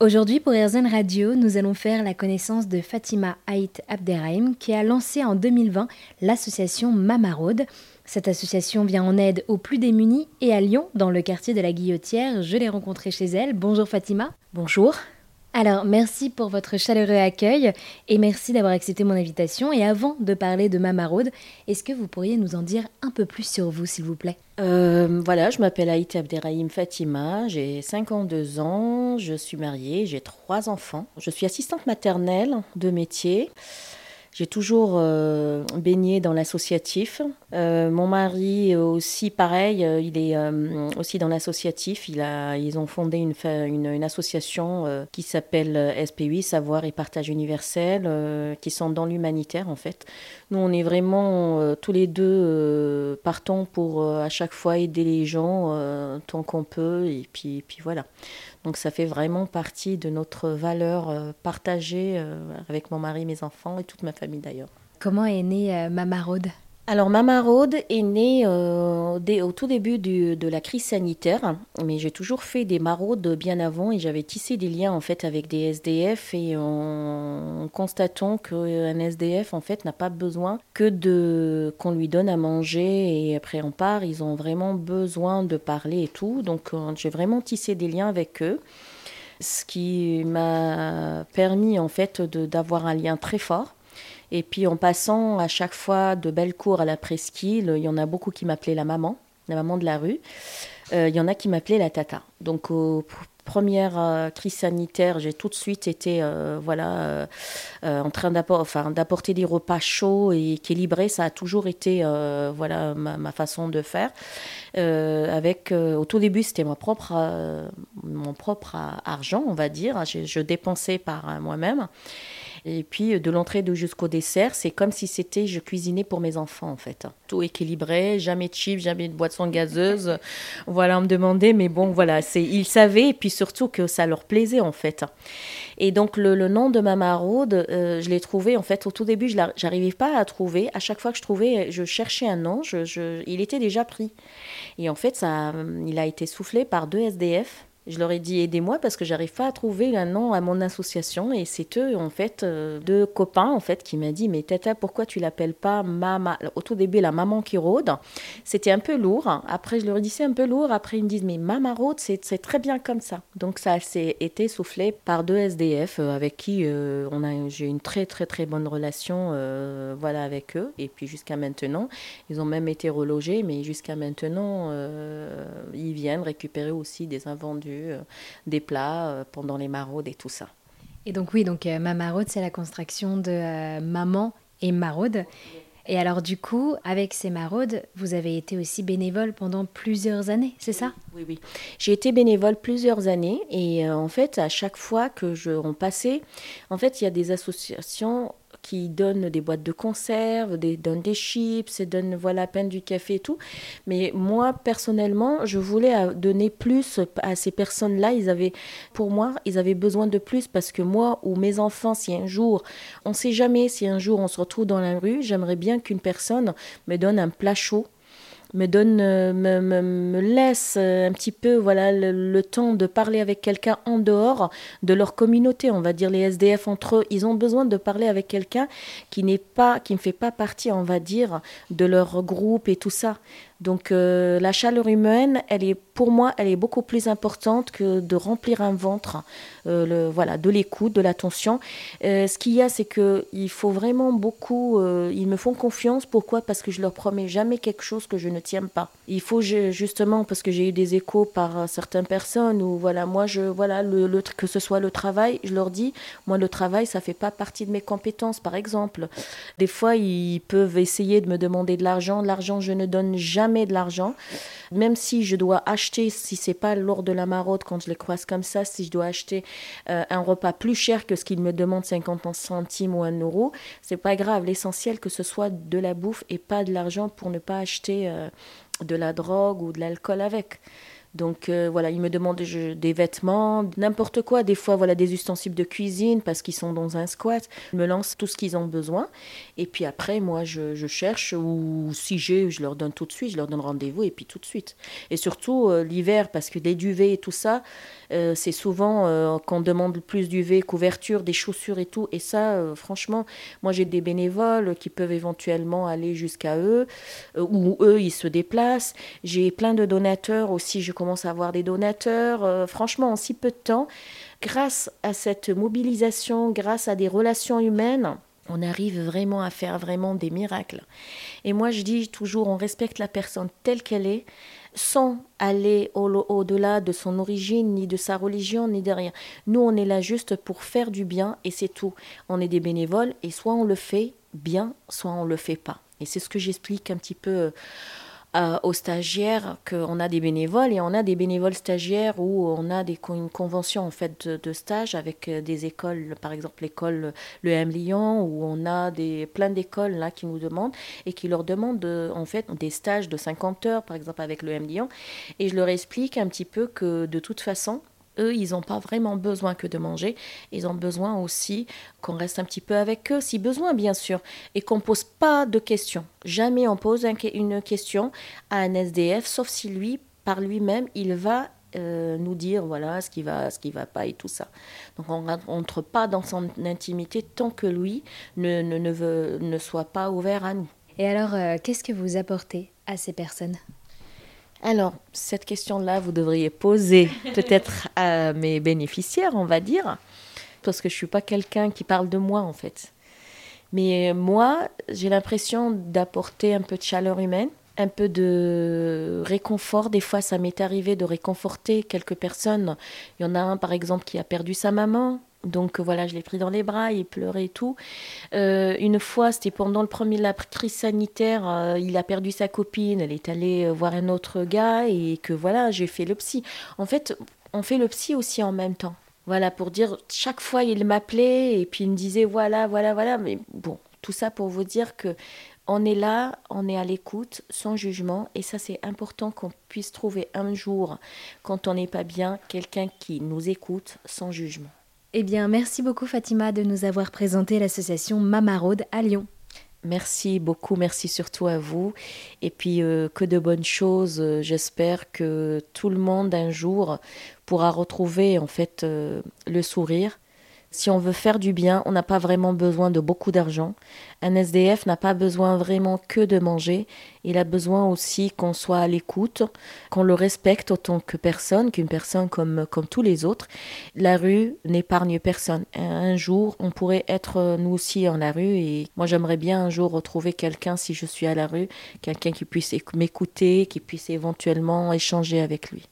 Aujourd'hui, pour RZN Radio, nous allons faire la connaissance de Fatima Haït Abderrahim, qui a lancé en 2020 l'association Mamarode. Cette association vient en aide aux plus démunis et à Lyon, dans le quartier de la Guillotière. Je l'ai rencontrée chez elle. Bonjour Fatima. Bonjour. Alors, merci pour votre chaleureux accueil et merci d'avoir accepté mon invitation. Et avant de parler de Mamarode, est-ce que vous pourriez nous en dire un peu plus sur vous, s'il vous plaît? Euh, Voilà, je m'appelle Aït Abderrahim Fatima, j'ai 52 ans, je suis mariée, j'ai trois enfants. Je suis assistante maternelle de métier. J'ai toujours euh, baigné dans l'associatif. Euh, mon mari aussi, pareil, euh, il est aussi dans l'associatif. Ils ont fondé une, association qui s'appelle SPUI, Savoir et Partage Universel, qui sont dans l'humanitaire en fait. Nous, on est vraiment tous les deux partants pour à chaque fois aider les gens tant qu'on peut. Et puis voilà. Donc ça fait vraiment partie de notre valeur euh, partagée euh, avec mon mari, mes enfants et toute ma famille d'ailleurs. Comment est née euh, Mama Road alors, Mama Road est née au tout début de la crise sanitaire, mais j'ai toujours fait des maraudes bien avant et j'avais tissé des liens en fait avec des SDF et en, constatant qu'un SDF en fait n'a pas besoin que de qu'on lui donne à manger et après on part, ils ont vraiment besoin de parler et tout. Donc, j'ai vraiment tissé des liens avec eux ce qui m'a permis en fait d'avoir un lien très fort et puis en passant à chaque fois de belles cours à la presqu'île, il y en a beaucoup qui m'appelaient la maman, la maman de la rue. Euh, il y en a qui m'appelaient la tata. Donc aux premières euh, crises sanitaires, j'ai tout de suite été euh, voilà, en train d'apporter des repas chauds et équilibrés. Ça a toujours été voilà, ma, façon de faire. avec, au tout début, c'était mon propre, mon propre argent, on va dire. Je dépensais par moi-même. Et puis euh, de l'entrée jusqu'au dessert, c'est comme si c'était je cuisinais pour mes enfants en fait. Tout équilibré, jamais de chips, jamais de boissons gazeuses. Voilà, on me demandait, mais bon voilà, c'est ils savaient et puis surtout que ça leur plaisait en fait. Et donc le, nom de ma maraude, euh, je l'ai trouvé en fait au tout début, je n'arrivais pas à trouver. À chaque fois que je trouvais, je cherchais un nom, je, il était déjà pris. Et en fait, ça, il a été soufflé par deux SDF je leur ai dit aidez-moi parce que j'arrive pas à trouver un nom à mon association. Et c'est eux en fait euh, deux copains en fait qui m'ont dit mais Tata pourquoi tu l'appelles pas Mama? Au tout début la maman qui rôde c'était un peu lourd après je leur ai dit c'est un peu lourd. Après ils me disent mais Mama rôde c'est très bien comme ça. Donc ça s'est été soufflé par deux SDF euh, avec qui euh, on a j'ai une très très très bonne relation voilà avec eux. Et puis jusqu'à maintenant ils ont même été relogés mais jusqu'à maintenant ils viennent récupérer aussi des invendus euh, des plats euh, pendant les maraudes et tout ça. Et donc oui, donc euh, ma maraude, c'est la construction de maman et maraude. Et alors du coup, avec ces maraudes, vous avez été aussi bénévole pendant plusieurs années, c'est ça? Oui, oui. J'ai été bénévole plusieurs années et en fait, à chaque fois que je on passait, en fait, il y a des associations qui donnent des boîtes de conserve, des, donnent des chips, et donnent voilà, à peine du café et tout. Mais moi, personnellement, je voulais donner plus à ces personnes-là. Ils avaient, pour moi, ils avaient besoin de plus parce que moi ou mes enfants, si un jour, on ne sait jamais si un jour on se retrouve dans la rue, j'aimerais bien qu'une personne me donne un plat chaud me donne, euh, me, laisse euh, un petit peu voilà le, temps de parler avec quelqu'un en dehors de leur communauté. On va dire les SDF entre eux, ils ont besoin de parler avec quelqu'un qui n'est pas, qui ne fait pas partie, on va dire, de leur groupe et tout ça. Donc euh, la chaleur humaine, elle est pour moi, elle est beaucoup plus importante que de remplir un ventre, euh, le, voilà, de l'écoute, de l'attention. Euh, ce qu'il y a, c'est que il faut vraiment beaucoup. ils me font confiance. Pourquoi? Parce que je leur promets jamais quelque chose que je ne tiens pas. Il faut justement parce que j'ai eu des échos par certaines personnes où voilà, moi je voilà le, que ce soit le travail, je leur dis, moi le travail, ça fait pas partie de mes compétences. Par exemple, des fois ils peuvent essayer de me demander de l'argent. L'argent, je ne donne jamais de l'argent. Même si je dois acheter, si c'est pas lors de la maraude, quand je les croise comme ça, si je dois acheter euh, un repas plus cher que ce qu'ils me demandent 50 centimes ou 1 euro, c'est pas grave. L'essentiel que ce soit de la bouffe et pas de l'argent pour ne pas acheter euh, de la drogue ou de l'alcool avec. Donc euh, voilà, ils me demandent des vêtements, n'importe quoi, des fois voilà des ustensiles de cuisine parce qu'ils sont dans un squat. Ils me lancent tout ce qu'ils ont besoin. Et puis après, moi, je, cherche ou si j'ai, je leur donne tout de suite, je leur donne rendez-vous et puis tout de suite. Et surtout euh, l'hiver, parce que les duvets et tout ça, euh, c'est souvent qu'on demande plus d'UV, couverture, des chaussures et tout. Et ça, franchement, moi j'ai des bénévoles qui peuvent éventuellement aller jusqu'à eux, ou eux, ils se déplacent. J'ai plein de donateurs aussi, je commence à avoir des donateurs. Euh, franchement, en si peu de temps, grâce à cette mobilisation, grâce à des relations humaines, on arrive vraiment à faire vraiment des miracles. Et moi, je dis toujours, on respecte la personne telle qu'elle est, sans aller au-delà de son origine, ni de sa religion, ni de rien. Nous, on est là juste pour faire du bien, et c'est tout. On est des bénévoles, et soit on le fait bien, soit on le fait pas. Et c'est ce que j'explique un petit peu euh, euh, aux stagiaires qu'on a des bénévoles et on a des bénévoles stagiaires où on a des, une convention en fait de, stage avec euh, des écoles, par exemple l'école le M Lyon où on a des plein d'écoles là qui nous demandent et qui leur demandent en fait des stages de 50 heures par exemple avec le M Lyon. Et je leur explique un petit peu que de toute façon eux, ils n'ont pas vraiment besoin que de manger. Ils ont besoin aussi qu'on reste un petit peu avec eux, si besoin, bien sûr, et qu'on ne pose pas de questions. Jamais on pose une question à un SDF, sauf si lui, par lui-même, il va euh, nous dire voilà ce qui va, ce qui va pas et tout ça. Donc on rentre pas dans son intimité tant que lui ne, ne, veut, ne soit pas ouvert à nous. Et alors, euh, qu'est-ce que vous apportez à ces personnes? Alors, cette question-là, vous devriez poser peut-être à mes bénéficiaires, on va dire, parce que je ne suis pas quelqu'un qui parle de moi, en fait. Mais moi, j'ai l'impression d'apporter un peu de chaleur humaine, un peu de réconfort. Des fois, ça m'est arrivé de réconforter quelques personnes. Il y en a un, par exemple, qui a perdu sa maman. Donc voilà, je l'ai pris dans les bras, il pleurait et tout. Euh, une fois, c'était pendant le premier la crise sanitaire, euh, il a perdu sa copine, elle est allée euh, voir un autre gars et que voilà, j'ai fait le psy. En fait, on fait le psy aussi en même temps. Voilà, pour dire, chaque fois il m'appelait et puis il me disait voilà, voilà, voilà. Mais bon, tout ça pour vous dire que on est là, on est à l'écoute, sans jugement, et ça c'est important qu'on puisse trouver un jour, quand on n'est pas bien, quelqu'un qui nous écoute sans jugement. Eh bien, merci beaucoup Fatima de nous avoir présenté l'association Mamarode à Lyon. Merci beaucoup, merci surtout à vous. Et puis euh, que de bonnes choses. Euh, j'espère que tout le monde un jour pourra retrouver en fait euh, le sourire si on veut faire du bien, on n'a pas vraiment besoin de beaucoup d'argent. Un SDF n'a pas besoin vraiment que de manger. Il a besoin aussi qu'on soit à l'écoute, qu'on le respecte autant que personne, qu'une personne comme, comme tous les autres. La rue n'épargne personne. Un jour, on pourrait être nous aussi en la rue et moi j'aimerais bien un jour retrouver quelqu'un si je suis à la rue, quelqu'un qui puisse m'écouter, qui puisse éventuellement échanger avec lui.